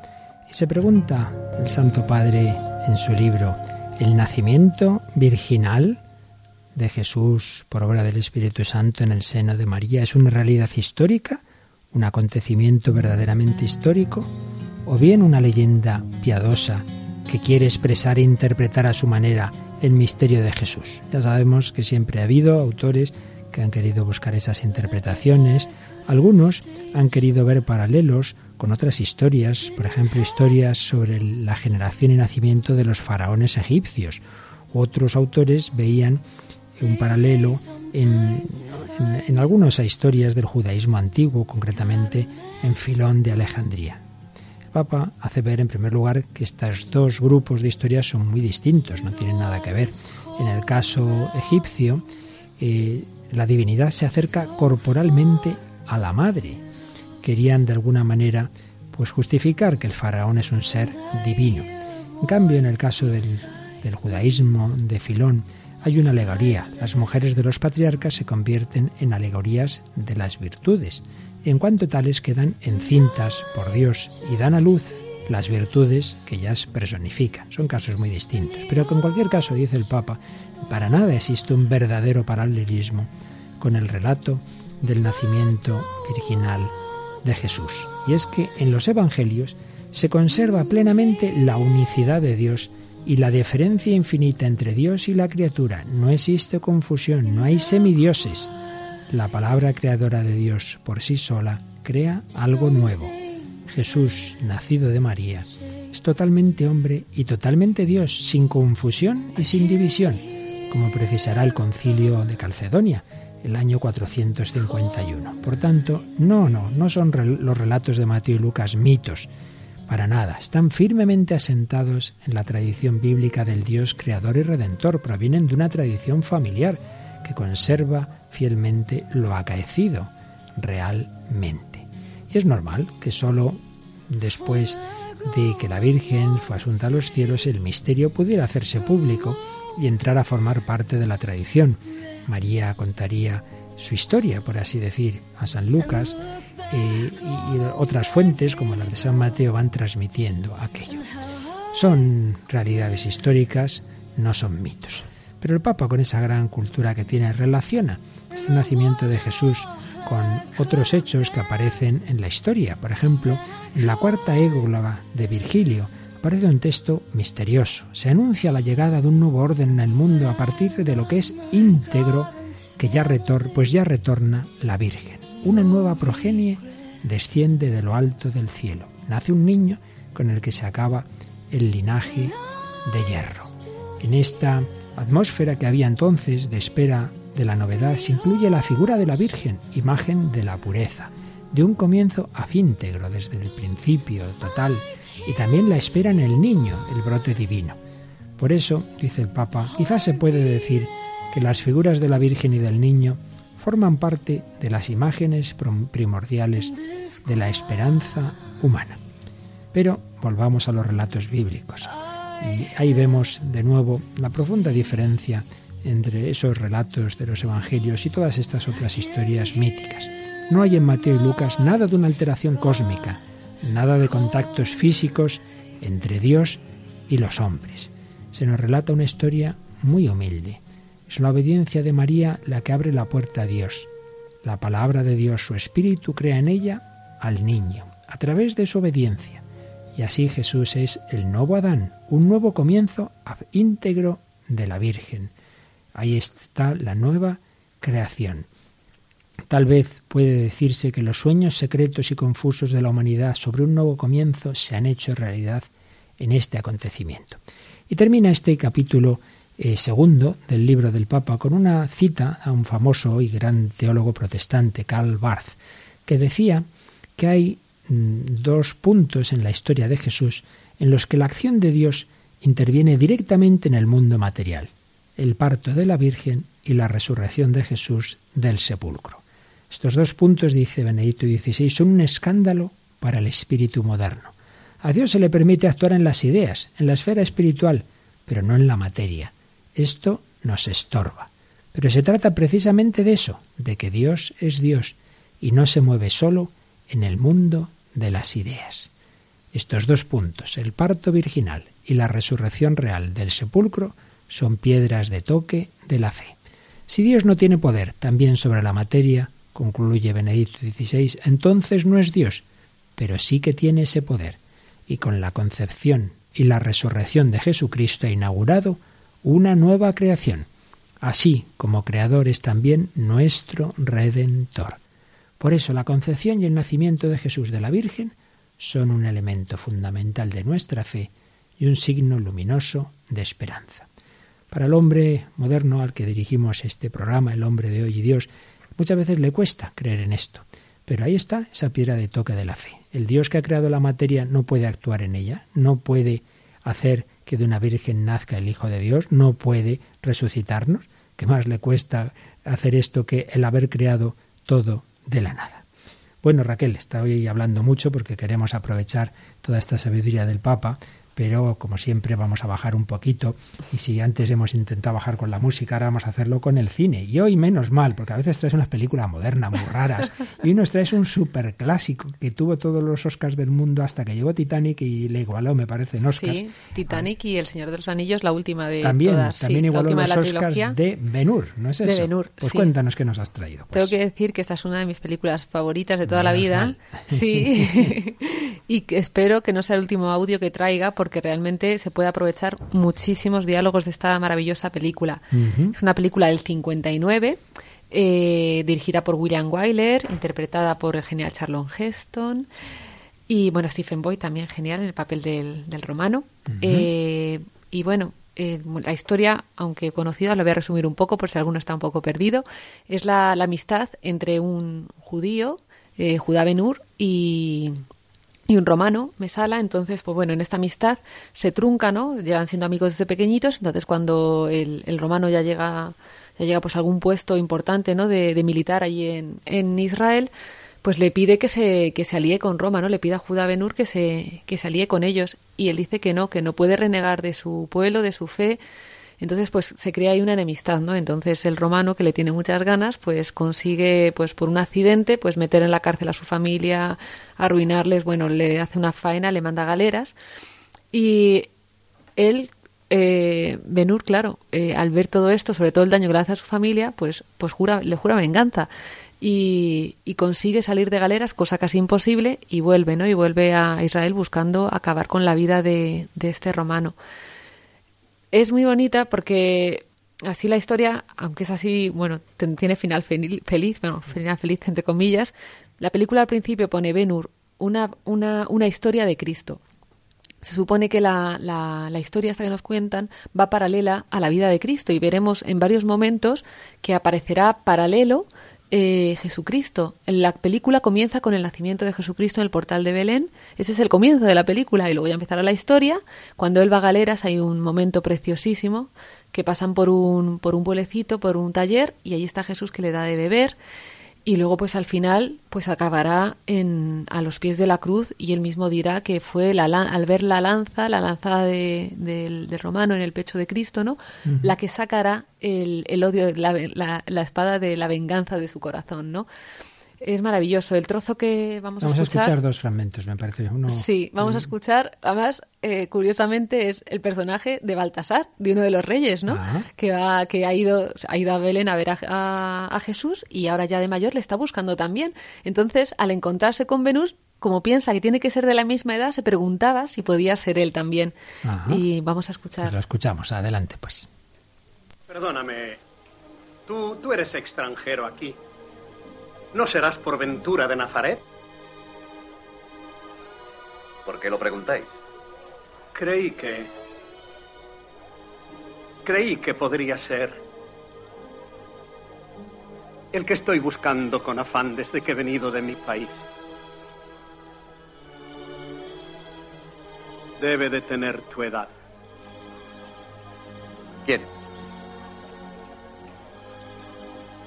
Y se pregunta el Santo Padre en su libro, ¿el nacimiento virginal de Jesús por obra del Espíritu Santo en el seno de María es una realidad histórica, un acontecimiento verdaderamente histórico, o bien una leyenda piadosa que quiere expresar e interpretar a su manera el misterio de Jesús? Ya sabemos que siempre ha habido autores que han querido buscar esas interpretaciones. Algunos han querido ver paralelos con otras historias, por ejemplo, historias sobre la generación y nacimiento de los faraones egipcios. Otros autores veían un paralelo en, en, algunas historias del judaísmo antiguo, concretamente en Filón de Alejandría. El Papa hace ver, en primer lugar, que estos dos grupos de historias son muy distintos, no tienen nada que ver. En el caso egipcio, eh, la divinidad se acerca corporalmente a la madre. Querían de alguna manera pues justificar que el faraón es un ser divino. En cambio, en el caso del, del judaísmo de Filón, hay una alegoría. Las mujeres de los patriarcas se convierten en alegorías de las virtudes, en cuanto tales quedan encintas por Dios y dan a luz las virtudes que ellas personifican. Son casos muy distintos, pero que en cualquier caso, dice el Papa, para nada existe un verdadero paralelismo con el relato del nacimiento virginal de Jesús. Y es que en los Evangelios se conserva plenamente la unicidad de Dios y la diferencia infinita entre Dios y la criatura. No existe confusión, no hay semidioses. La palabra creadora de Dios por sí sola crea algo nuevo. Jesús, nacido de María, es totalmente hombre y totalmente Dios, sin confusión y sin división. como precisará el concilio de Calcedonia, el año 451. Por tanto, no, no, no son los relatos de Mateo y Lucas mitos, para nada, están firmemente asentados en la tradición bíblica del Dios creador y redentor, provienen de una tradición familiar que conserva fielmente lo acaecido realmente. Y es normal que solo después de que la Virgen fue asunta a los cielos el misterio pudiera hacerse público y entrar a formar parte de la tradición. María contaría su historia, por así decir, a San Lucas eh, y otras fuentes como las de San Mateo van transmitiendo aquello. Son realidades históricas, no son mitos. Pero el Papa, con esa gran cultura que tiene, relaciona este nacimiento de Jesús con otros hechos que aparecen en la historia. Por ejemplo, en la cuarta égloga de Virgilio aparece un texto misterioso. Se anuncia la llegada de un nuevo orden en el mundo a partir de lo que es íntegro, que ya retor pues ya retorna la Virgen una nueva progenie desciende de lo alto del cielo. Nace un niño con el que se acaba el linaje de hierro. En esta atmósfera que había entonces de espera de la novedad se incluye la figura de la Virgen, imagen de la pureza, de un comienzo afíntegro desde el principio total, y también la espera en el niño, el brote divino. Por eso, dice el Papa, quizás se puede decir que las figuras de la Virgen y del niño forman parte de las imágenes primordiales de la esperanza humana. Pero volvamos a los relatos bíblicos. Y ahí vemos de nuevo la profunda diferencia entre esos relatos de los evangelios y todas estas otras historias míticas. No hay en Mateo y Lucas nada de una alteración cósmica, nada de contactos físicos entre Dios y los hombres. Se nos relata una historia muy humilde, es la obediencia de María la que abre la puerta a Dios. La palabra de Dios, su espíritu, crea en ella al niño, a través de su obediencia. Y así Jesús es el nuevo Adán, un nuevo comienzo íntegro de la Virgen. Ahí está la nueva creación. Tal vez puede decirse que los sueños secretos y confusos de la humanidad sobre un nuevo comienzo se han hecho realidad en este acontecimiento. Y termina este capítulo eh, segundo del libro del Papa con una cita a un famoso y gran teólogo protestante, Karl Barth, que decía que hay mm, dos puntos en la historia de Jesús en los que la acción de Dios interviene directamente en el mundo material, el parto de la Virgen y la resurrección de Jesús del sepulcro. Estos dos puntos, dice Benedicto XVI, son un escándalo para el espíritu moderno. A Dios se le permite actuar en las ideas, en la esfera espiritual, pero no en la materia. Esto nos estorba. Pero se trata precisamente de eso, de que Dios es Dios y no se mueve solo en el mundo de las ideas. Estos dos puntos, el parto virginal y la resurrección real del sepulcro, son piedras de toque de la fe. Si Dios no tiene poder también sobre la materia, concluye Benedicto XVI, entonces no es Dios, pero sí que tiene ese poder, y con la concepción y la resurrección de Jesucristo inaugurado una nueva creación, así como creador es también nuestro redentor. Por eso la concepción y el nacimiento de Jesús de la Virgen son un elemento fundamental de nuestra fe y un signo luminoso de esperanza. Para el hombre moderno al que dirigimos este programa, el hombre de hoy y Dios, muchas veces le cuesta creer en esto. Pero ahí está esa piedra de toque de la fe. El Dios que ha creado la materia no puede actuar en ella, no puede hacer que de una virgen nazca el Hijo de Dios, no puede resucitarnos. ¿Qué más le cuesta hacer esto que el haber creado todo de la nada? Bueno, Raquel, está hoy hablando mucho porque queremos aprovechar toda esta sabiduría del Papa pero como siempre vamos a bajar un poquito y si antes hemos intentado bajar con la música, ahora vamos a hacerlo con el cine. Y hoy menos mal, porque a veces traes unas películas modernas, muy raras, y hoy nos traes un super clásico que tuvo todos los Oscars del mundo hasta que llegó Titanic y le igualó, me parece, en Oscars. Sí, Titanic y El Señor de los Anillos, la última de También, todas, también igualó los Oscars de Benur, ¿no es eso? De Benur, Pues cuéntanos qué nos has traído. Tengo que decir que esta es una de mis películas favoritas de toda la vida. Sí, (laughs) (laughs) y espero que no sea el último audio que traiga porque realmente se puede aprovechar muchísimos diálogos de esta maravillosa película. Es una película del 59, eh, dirigida por William Wyler, interpretada por el genial Charlon Heston. Y bueno, Stephen Boyd también genial en el papel del, romano. Eh, y bueno, eh, la historia, aunque conocida, la voy a resumir un poco por si alguno está un poco perdido, es la, amistad entre un judío, eh, Judá Benur, y, y un romano, Mesala. Entonces, pues bueno, en esta amistad se trunca, ¿no? Llegan siendo amigos desde pequeñitos. Entonces, cuando el, el romano ya llega, ya llega pues a algún puesto importante, ¿no? De, de militar allí en, en Israel, pues le pide que se, que se alíe con Roma, ¿no? Le pide a Judá Benur que se, que se alíe con ellos. Y él dice que no, que no puede renegar de su pueblo, de su fe. Entonces, pues se crea ahí una enemistad, ¿no? Entonces el romano, que le tiene muchas ganas, pues consigue, pues por un accidente, pues meter en la cárcel a su familia, arruinarles, bueno, le hace una faena, le manda galeras. Y él, eh, Benur, claro, eh, al ver todo esto, sobre todo el daño que le hace a su familia, pues, pues jura, le jura venganza y, consigue salir de galeras, cosa casi imposible, y vuelve, ¿no? Y vuelve a Israel buscando acabar con la vida de, este romano. Es muy bonita porque así la historia, aunque es así, bueno, tiene final feliz, bueno, final feliz entre comillas, la película al principio pone Benur una, una, una historia de Cristo. Se supone que la, la, la, historia esta que nos cuentan va paralela a la vida de Cristo y veremos en varios momentos que aparecerá paralelo eh, Jesucristo. La película comienza con el nacimiento de Jesucristo en el portal de Belén. Ese es el comienzo de la película y luego ya empezará la historia. Cuando él va a galeras hay un momento preciosísimo que pasan por un, por un pueblecito, por un taller y ahí está Jesús que le da de beber y luego pues al final pues acabará en, a los pies de la cruz y él mismo dirá que fue la, al ver la lanza, la lanzada de, del romano en el pecho de Cristo, ¿no? La que sacará el, el odio, la, la, la, espada de la venganza de su corazón, ¿no? Es maravilloso. El trozo que vamos, a escuchar. Vamos a escuchar dos fragmentos, me parece. Uno... Sí, vamos a escuchar. Además, eh, curiosamente, es el personaje de Baltasar, de uno de los reyes, ¿no? Ah. Que, va, que ha, ido, ha ido a Belén a ver a, a, Jesús y ahora ya de mayor le está buscando también. Entonces, al encontrarse con Venus, como piensa que tiene que ser de la misma edad, se preguntaba si podía ser él también. Ajá. Y vamos a escuchar. Pues lo escuchamos. Adelante, pues. Perdóname. Tú, tú eres extranjero aquí. ¿No serás por ventura de Nazaret? ¿Por qué lo preguntáis? Creí que... Creí que podría ser el que estoy buscando con afán desde que he venido de mi país. Debe de tener tu edad. ¿Quién?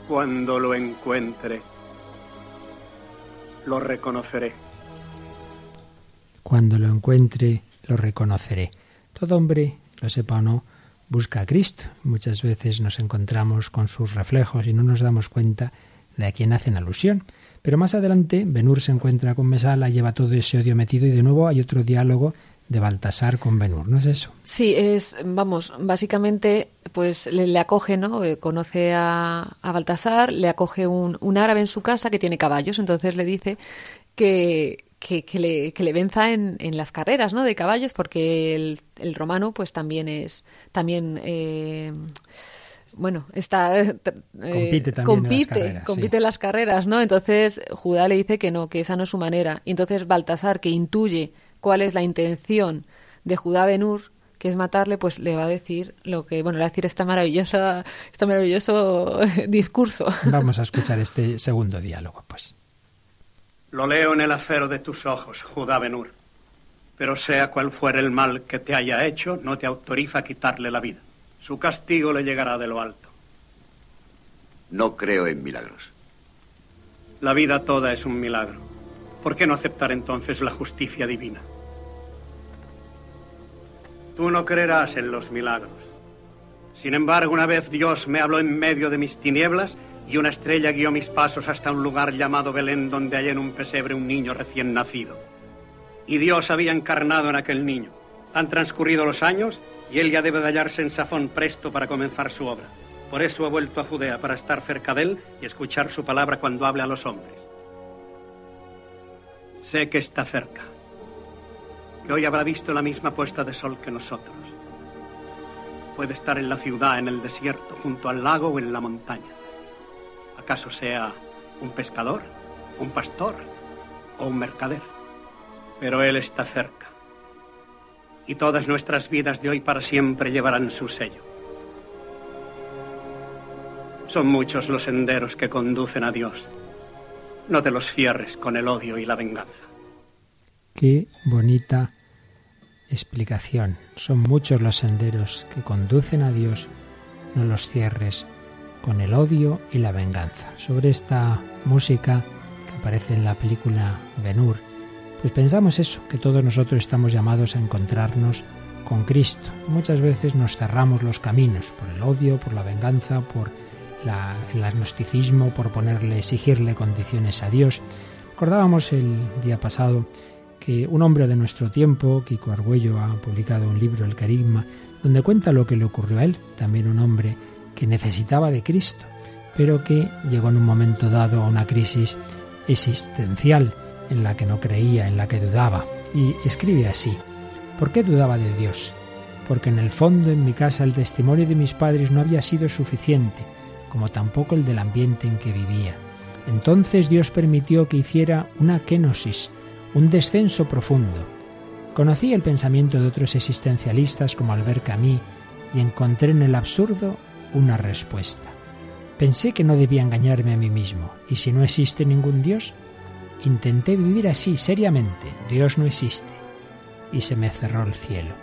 Cuando lo encuentre, lo reconoceré. Cuando lo encuentre, lo reconoceré. Todo hombre, lo sepa o no, busca a Cristo. Muchas veces nos encontramos con sus reflejos y no nos damos cuenta de a quién hacen alusión. Pero más adelante, Benur se encuentra con Mesala, lleva todo ese odio metido y de nuevo hay otro diálogo de Baltasar con Benur, ¿no es eso? Sí, es, vamos, básicamente, pues le, le acoge, ¿no? Eh, conoce a, a, Baltasar, le acoge un, un, árabe en su casa que tiene caballos, entonces le dice que, que, que, le, que le, venza en, en, las carreras, ¿no? De caballos, porque el, el romano, pues también es, también, eh, bueno, está eh, compite, también compite, en las carreras, compite sí. en las carreras, ¿no? Entonces Judá le dice que no, que esa no es su manera. Y entonces Baltasar, que intuye cuál es la intención de Judá Benur, que es matarle, pues le va a decir lo que, bueno, le va a decir esta maravillosa, este maravilloso (laughs) discurso. Vamos a escuchar este segundo diálogo, pues. Lo leo en el acero de tus ojos, Judá Benur. Pero sea cual fuere el mal que te haya hecho, no te autoriza a quitarle la vida. Su castigo le llegará de lo alto. No creo en milagros. La vida toda es un milagro. ¿Por qué no aceptar entonces la justicia divina? Tú no creerás en los milagros. Sin embargo, una vez Dios me habló en medio de mis tinieblas y una estrella guió mis pasos hasta un lugar llamado Belén donde hay en un pesebre un niño recién nacido. Y Dios había encarnado en aquel niño. Han transcurrido los años y él ya debe de hallarse en Safón presto para comenzar su obra. Por eso he vuelto a Judea, para estar cerca de él y escuchar su palabra cuando hable a los hombres. Sé que está cerca, que hoy habrá visto la misma puesta de sol que nosotros. Puede estar en la ciudad, en el desierto, junto al lago o en la montaña. ¿Acaso sea un pescador, un pastor o un mercader? Pero él está cerca. y todas nuestras vidas de hoy para siempre llevarán su sello. Son muchos los senderos que conducen a Dios. No te los cierres con el odio y la venganza. Qué bonita explicación. Son muchos los senderos que conducen a Dios. No los cierres con el odio y la venganza. Sobre esta música que aparece en la película Ben-Hur, pues pensamos eso, que todos nosotros estamos llamados a encontrarnos con Cristo. Muchas veces nos cerramos los caminos por el odio, por la venganza, por el agnosticismo, por ponerle, exigirle condiciones a Dios. Recordábamos el día pasado que un hombre de nuestro tiempo, Kiko Argüello, ha publicado un libro, El Carisma, donde cuenta lo que le ocurrió a él, también un hombre que necesitaba de Cristo, pero que llegó en un momento dado a una crisis existencial en la que no creía, en la que dudaba. Y escribe así, ¿por qué dudaba de Dios? Porque en el fondo en mi casa el testimonio de mis padres no había sido suficiente, como tampoco el del ambiente en que vivía. Entonces Dios permitió que hiciera una kenosis, un descenso profundo. Conocí el pensamiento de otros existencialistas como Albert Camus y encontré en el absurdo una respuesta. Pensé que no debía engañarme a mí mismo, y si no existe ningún Dios, intenté vivir así seriamente, Dios no existe, y se me cerró el cielo.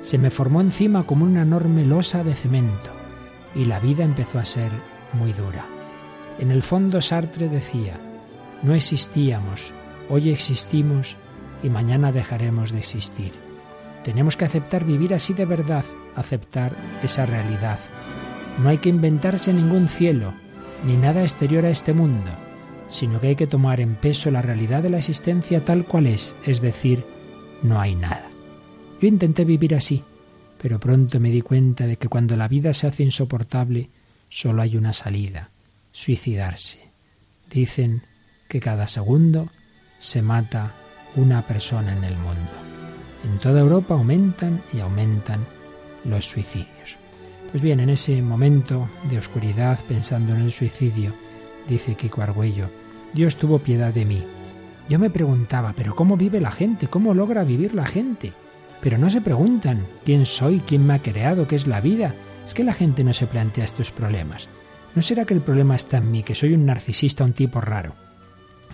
Se me formó encima como una enorme losa de cemento, y la vida empezó a ser muy dura. En el fondo Sartre decía, no existíamos, hoy existimos y mañana dejaremos de existir. Tenemos que aceptar vivir así de verdad, aceptar esa realidad, no hay que inventarse ningún cielo, ni nada exterior a este mundo, sino que hay que tomar en peso la realidad de la existencia tal cual es, es decir, no hay nada. Yo intenté vivir así, pero pronto me di cuenta de que cuando la vida se hace insoportable, solo hay una salida, suicidarse. Dicen que cada segundo se mata una persona en el mundo. En toda Europa aumentan y aumentan los suicidios. Pues bien, en ese momento de oscuridad, pensando en el suicidio, dice Kiko Argüello, Dios tuvo piedad de mí. Yo me preguntaba, pero ¿cómo vive la gente? ¿Cómo logra vivir la gente? Pero no se preguntan quién soy, quién me ha creado, qué es la vida. Es que la gente no se plantea estos problemas. ¿No será que el problema está en mí, que soy un narcisista, un tipo raro?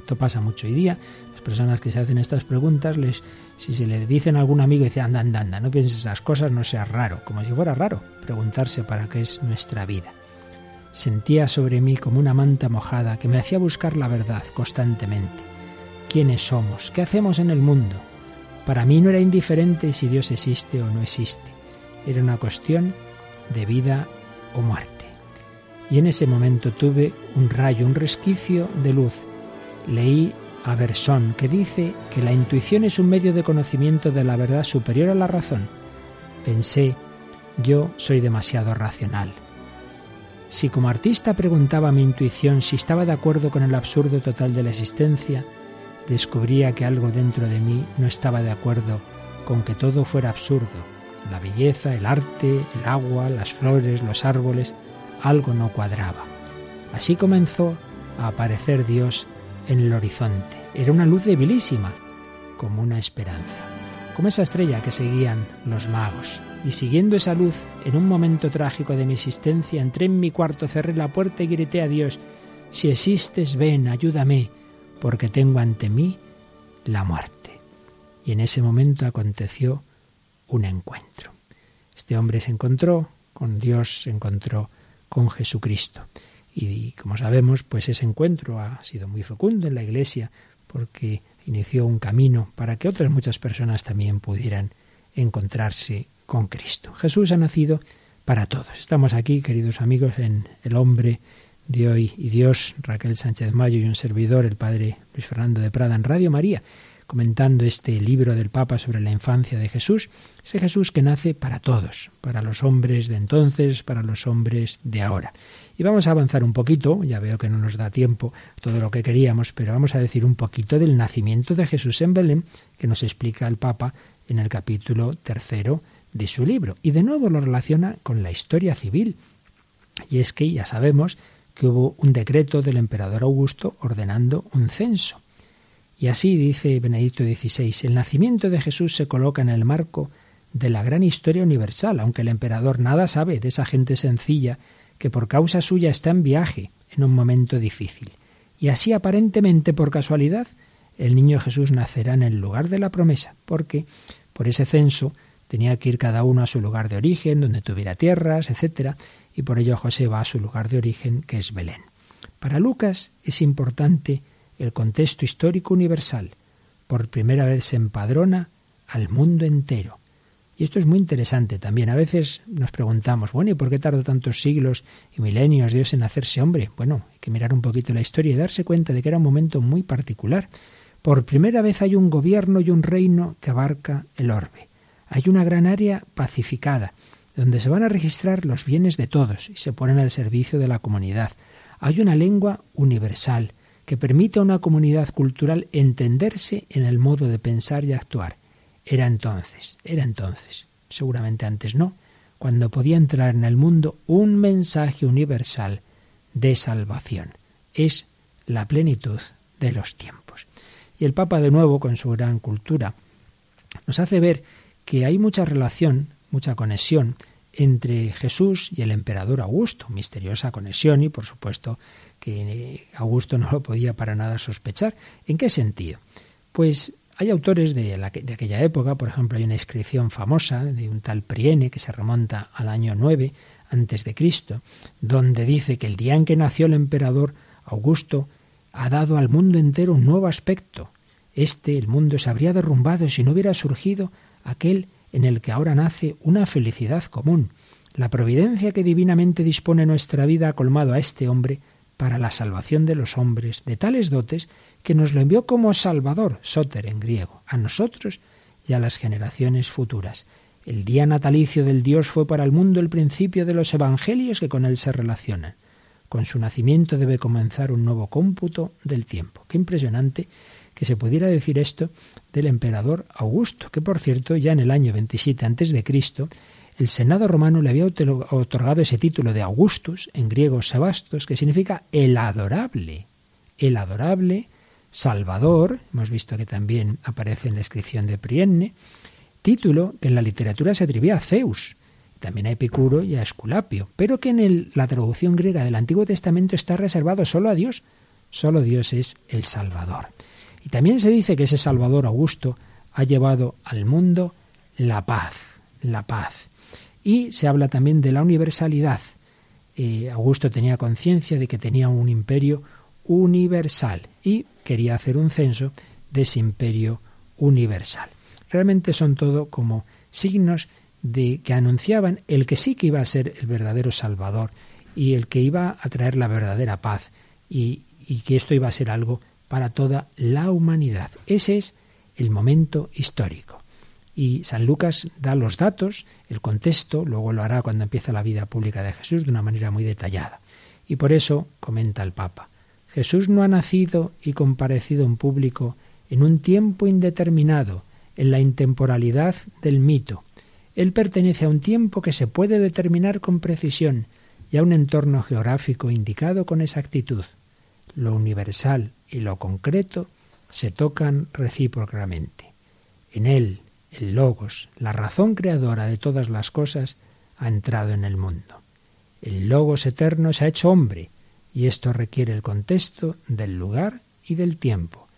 Esto pasa mucho hoy día. Las personas que se hacen estas preguntas, les, si se le dicen a algún amigo dice, anda, anda, anda, no pienses esas cosas, no sea raro, como si fuera raro preguntarse para qué es nuestra vida. Sentía sobre mí como una manta mojada que me hacía buscar la verdad constantemente. ¿Quiénes somos? ¿Qué hacemos en el mundo? Para mí no era indiferente si Dios existe o no existe. Era una cuestión de vida o muerte. Y en ese momento tuve un rayo, un resquicio de luz. Leí a Bersón, que dice que la intuición es un medio de conocimiento de la verdad superior a la razón. Pensé yo soy demasiado racional. Si como artista preguntaba a mi intuición si estaba de acuerdo con el absurdo total de la existencia, descubría que algo dentro de mí no estaba de acuerdo con que todo fuera absurdo. La belleza, el arte, el agua, las flores, los árboles, algo no cuadraba. Así comenzó a aparecer Dios en el horizonte. Era una luz debilísima, como una esperanza, como esa estrella que seguían los magos y siguiendo esa luz, en un momento trágico de mi existencia, entré en mi cuarto, cerré la puerta y grité a Dios, si existes, ven, ayúdame, porque tengo ante mí la muerte. Y en ese momento aconteció un encuentro. Este hombre se encontró con Dios, se encontró con Jesucristo. Y como sabemos, pues ese encuentro ha sido muy fecundo en la Iglesia porque inició un camino para que otras muchas personas también pudieran encontrarse con Cristo. Jesús ha nacido para todos. Estamos aquí, queridos amigos, en El hombre de hoy y Dios, Raquel Sánchez Mayo y un servidor, el padre Luis Fernando de Prada, en Radio María, comentando este libro del Papa sobre la infancia de Jesús, ese Jesús que nace para todos, para los hombres de entonces, para los hombres de ahora. Y vamos a avanzar un poquito, ya veo que no nos da tiempo todo lo que queríamos, pero vamos a decir un poquito del nacimiento de Jesús en Belén, que nos explica el Papa en el capítulo tercero de su libro. Y de nuevo lo relaciona con la historia civil. Y es que ya sabemos que hubo un decreto del emperador Augusto ordenando un censo. Y así dice Benedicto XVI, el nacimiento de Jesús se coloca en el marco de la gran historia universal, aunque el emperador nada sabe de esa gente sencilla que por causa suya está en viaje en un momento difícil. Y así aparentemente por casualidad, el niño Jesús nacerá en el lugar de la promesa, porque por ese censo tenía que ir cada uno a su lugar de origen, donde tuviera tierras, etc., y por ello José va a su lugar de origen, que es Belén. Para Lucas es importante el contexto histórico universal. Por primera vez se empadrona al mundo entero. Y esto es muy interesante también. A veces nos preguntamos, bueno, ¿y por qué tardó tantos siglos y milenios Dios en hacerse hombre? Bueno, hay que mirar un poquito la historia y darse cuenta de que era un momento muy particular. Por primera vez hay un gobierno y un reino que abarca el orbe. Hay una gran área pacificada, donde se van a registrar los bienes de todos y se ponen al servicio de la comunidad. Hay una lengua universal que permite a una comunidad cultural entenderse en el modo de pensar y actuar. Era entonces, era entonces, seguramente antes no, cuando podía entrar en el mundo un mensaje universal de salvación. Es la plenitud de los tiempos. Y el Papa, de nuevo, con su gran cultura, nos hace ver que hay mucha relación, mucha conexión entre Jesús y el emperador Augusto, misteriosa conexión y por supuesto que Augusto no lo podía para nada sospechar. ¿En qué sentido? Pues hay autores de, aquella época, por ejemplo, hay una inscripción famosa de un tal Priene que se remonta al año 9 antes de Cristo, donde dice que el día en que nació el emperador Augusto ha dado al mundo entero un nuevo aspecto. Este, el mundo, se habría derrumbado si no hubiera surgido aquel en el que ahora nace una felicidad común. La providencia que divinamente dispone nuestra vida ha colmado a este hombre para la salvación de los hombres de tales dotes que nos lo envió como Salvador, Soter en griego, a nosotros y a las generaciones futuras. El día natalicio del Dios fue para el mundo el principio de los evangelios que con él se relacionan. Con su nacimiento debe comenzar un nuevo cómputo del tiempo. Qué impresionante que se pudiera decir esto del emperador Augusto, que por cierto ya en el año 27 antes de Cristo el Senado romano le había otorgado ese título de Augustus, en griego Sebastos, que significa el adorable. El adorable Salvador, hemos visto que también aparece en la descripción de Prienne, título que en la literatura se atribuía a Zeus, también a Epicuro y a Esculapio, pero que en la traducción griega del Antiguo Testamento está reservado solo a Dios. Solo Dios es el Salvador. Y también se dice que ese Salvador Augusto ha llevado al mundo la paz, la paz. Y se habla también de la universalidad. Eh, Augusto tenía conciencia de que tenía un imperio universal y quería hacer un censo de ese imperio universal. Realmente son todo como signos de que anunciaban el que sí que iba a ser el verdadero Salvador y el que iba a traer la verdadera paz y, y que esto iba a ser algo para toda la humanidad. Ese es el momento histórico. Y San Lucas da los datos, el contexto, luego lo hará cuando empieza la vida pública de Jesús de una manera muy detallada. Y por eso comenta el Papa, Jesús no ha nacido y comparecido en público en un tiempo indeterminado, en la intemporalidad del mito. Él pertenece a un tiempo que se puede determinar con precisión y a un entorno geográfico indicado con exactitud. Lo universal y lo concreto se tocan recíprocamente. En él, el logos, la razón creadora de todas las cosas, ha entrado en el mundo. El logos eterno se ha hecho hombre, y esto requiere el contexto del lugar y del tiempo.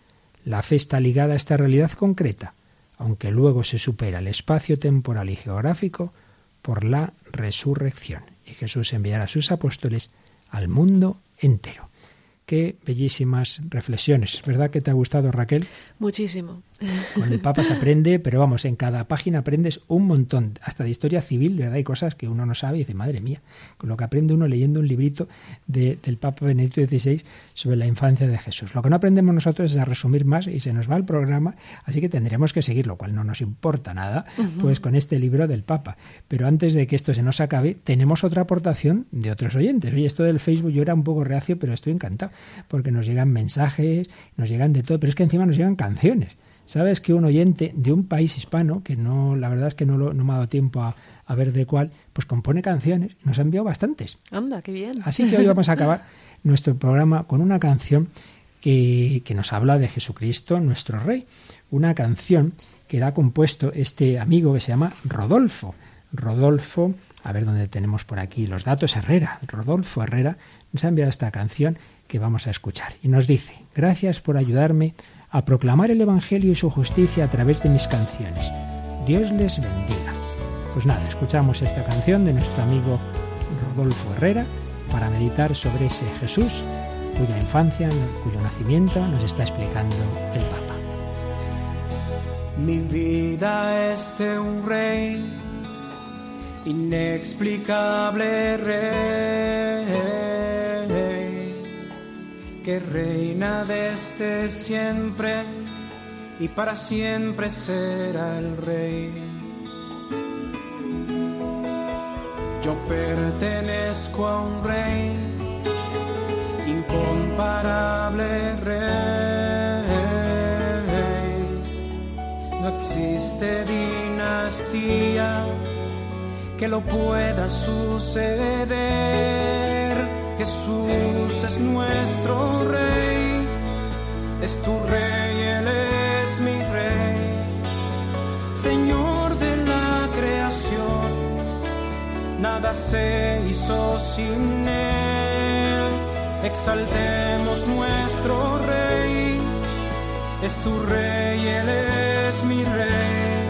La fe está ligada a esta realidad concreta, aunque luego se supera el espacio temporal y geográfico por la resurrección. Y Jesús enviará a sus apóstoles al mundo entero. Qué bellísimas reflexiones. ¿Verdad que te ha gustado, Raquel? Muchísimo. Con el Papa se aprende, pero vamos, en cada página aprendes un montón, hasta de historia civil, ¿verdad? Hay cosas que uno no sabe y dice, madre mía, con lo que aprende uno leyendo un librito del Papa Benedicto XVI sobre la infancia de Jesús. Lo que no aprendemos nosotros es a resumir más y se nos va el programa, así que tendremos que seguir, lo cual no nos importa nada, pues con este libro del Papa. Pero antes de que esto se nos acabe, tenemos otra aportación de otros oyentes. Oye, esto del Facebook yo era un poco reacio, pero estoy encantado, porque nos llegan mensajes, nos llegan de todo, pero es que encima nos llegan canciones. Sabes que un oyente de un país hispano, que no, la verdad es que no, lo, no me ha dado tiempo a, ver de cuál, pues compone canciones, nos ha enviado bastantes. Anda, qué bien. Así que hoy vamos a acabar (laughs) nuestro programa con una canción que, que nos habla de Jesucristo, nuestro Rey. Una canción que ha compuesto este amigo que se llama Rodolfo. Rodolfo, a ver dónde tenemos por aquí los datos, Herrera. Rodolfo Herrera nos ha enviado esta canción que vamos a escuchar y nos dice, gracias por ayudarme a proclamar el Evangelio y su justicia a través de mis canciones. Dios les bendiga. Pues nada, escuchamos esta canción de nuestro amigo Rodolfo Herrera para meditar sobre ese Jesús cuya infancia, cuyo nacimiento nos está explicando el Papa. Mi vida es de un rey, inexplicable rey, que reina desde siempre y para siempre será el rey. Yo pertenezco a un rey, incomparable rey. No existe dinastía que lo pueda suceder. Jesús es nuestro rey, es tu rey, él es mi rey, Señor de la creación nada se hizo sin él. Exaltemos nuestro rey, es tu rey, él es mi rey.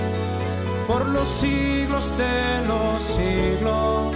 Por los siglos de los siglos,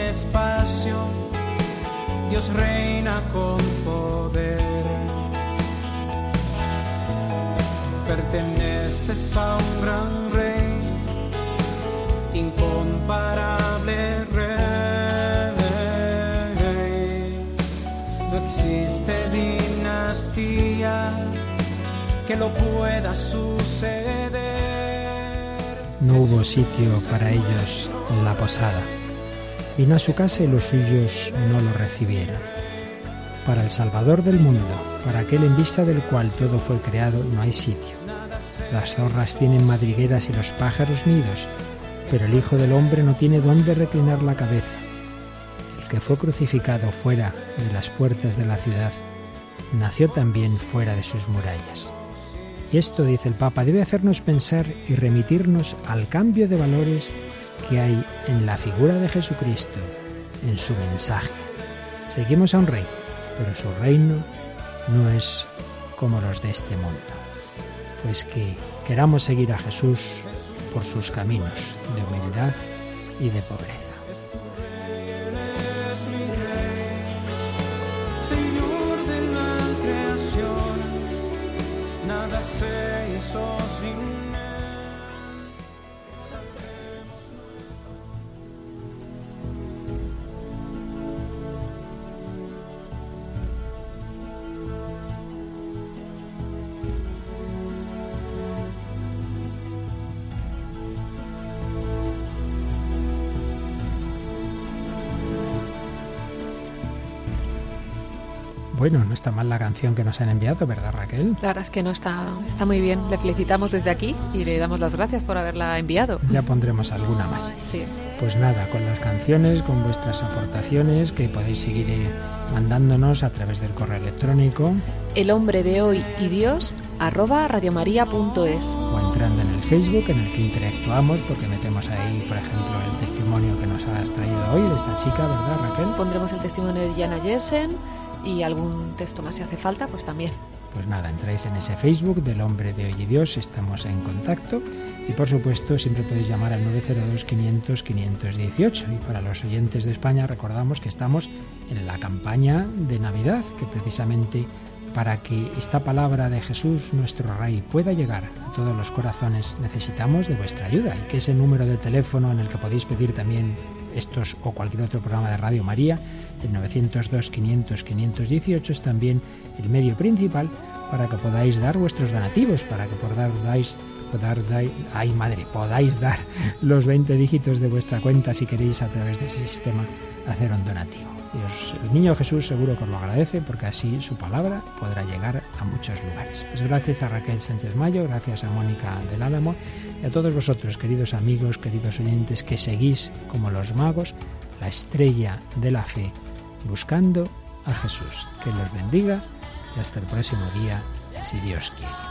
Dios reina con poder. Perteneces a un gran rey, incomparable rey. No existe dinastía que lo pueda suceder. No hubo sitio para ellos en la posada Vino a su casa y los suyos no lo recibieron. Para el Salvador del mundo, para aquel en vista del cual todo fue creado, no hay sitio. Las zorras tienen madrigueras y los pájaros nidos, pero el Hijo del Hombre no tiene dónde reclinar la cabeza. El que fue crucificado fuera de las puertas de la ciudad, nació también fuera de sus murallas. Y esto, dice el Papa, debe hacernos pensar y remitirnos al cambio de valores que hay en la figura de Jesucristo, en su mensaje. Seguimos a un rey, pero su reino no es como los de este mundo. Pues que queramos seguir a Jesús por sus caminos de humildad y de pobreza. Nada se hizo sin Bueno, no está mal la canción que nos han enviado, ¿verdad Raquel? La verdad es que no está, está muy bien. Le felicitamos desde aquí y le damos las gracias por haberla enviado. Ya pondremos alguna más. Sí. Pues nada, con las canciones, con vuestras aportaciones que podéis seguir eh, mandándonos a través del correo electrónico. El hombre de hoy y Dios arroba radiomaria.es o entrando en el Facebook en el que interactuamos porque metemos ahí, por ejemplo, el testimonio que nos has traído hoy de esta chica, ¿verdad Raquel? Pondremos el testimonio de Jana Jensen y algún texto más si hace falta, pues también. Pues nada, entráis en ese Facebook del Hombre de Hoy y Dios, estamos en contacto. Y por supuesto siempre podéis llamar al 902-500-518 y para los oyentes de España recordamos que estamos en la campaña de Navidad que precisamente para que esta palabra de Jesús, nuestro Rey, pueda llegar a todos los corazones, necesitamos de vuestra ayuda. Y que ese número de teléfono en el que podéis pedir también estos o cualquier otro programa de Radio María, el 902-500-518 es también el medio principal para que podáis dar vuestros donativos, para que podáis, ay madre, podáis dar (laughs) los 20 dígitos de vuestra cuenta si queréis a través de ese sistema hacer un donativo. El niño Jesús seguro que os lo agradece porque así su palabra podrá llegar a muchos lugares. Pues gracias a Raquel Sánchez Mayo, gracias a Mónica del Álamo y a todos vosotros, queridos amigos, queridos oyentes, que seguís como los magos la estrella de la fe, buscando a Jesús. Que los bendiga y hasta el próximo día, si Dios quiere.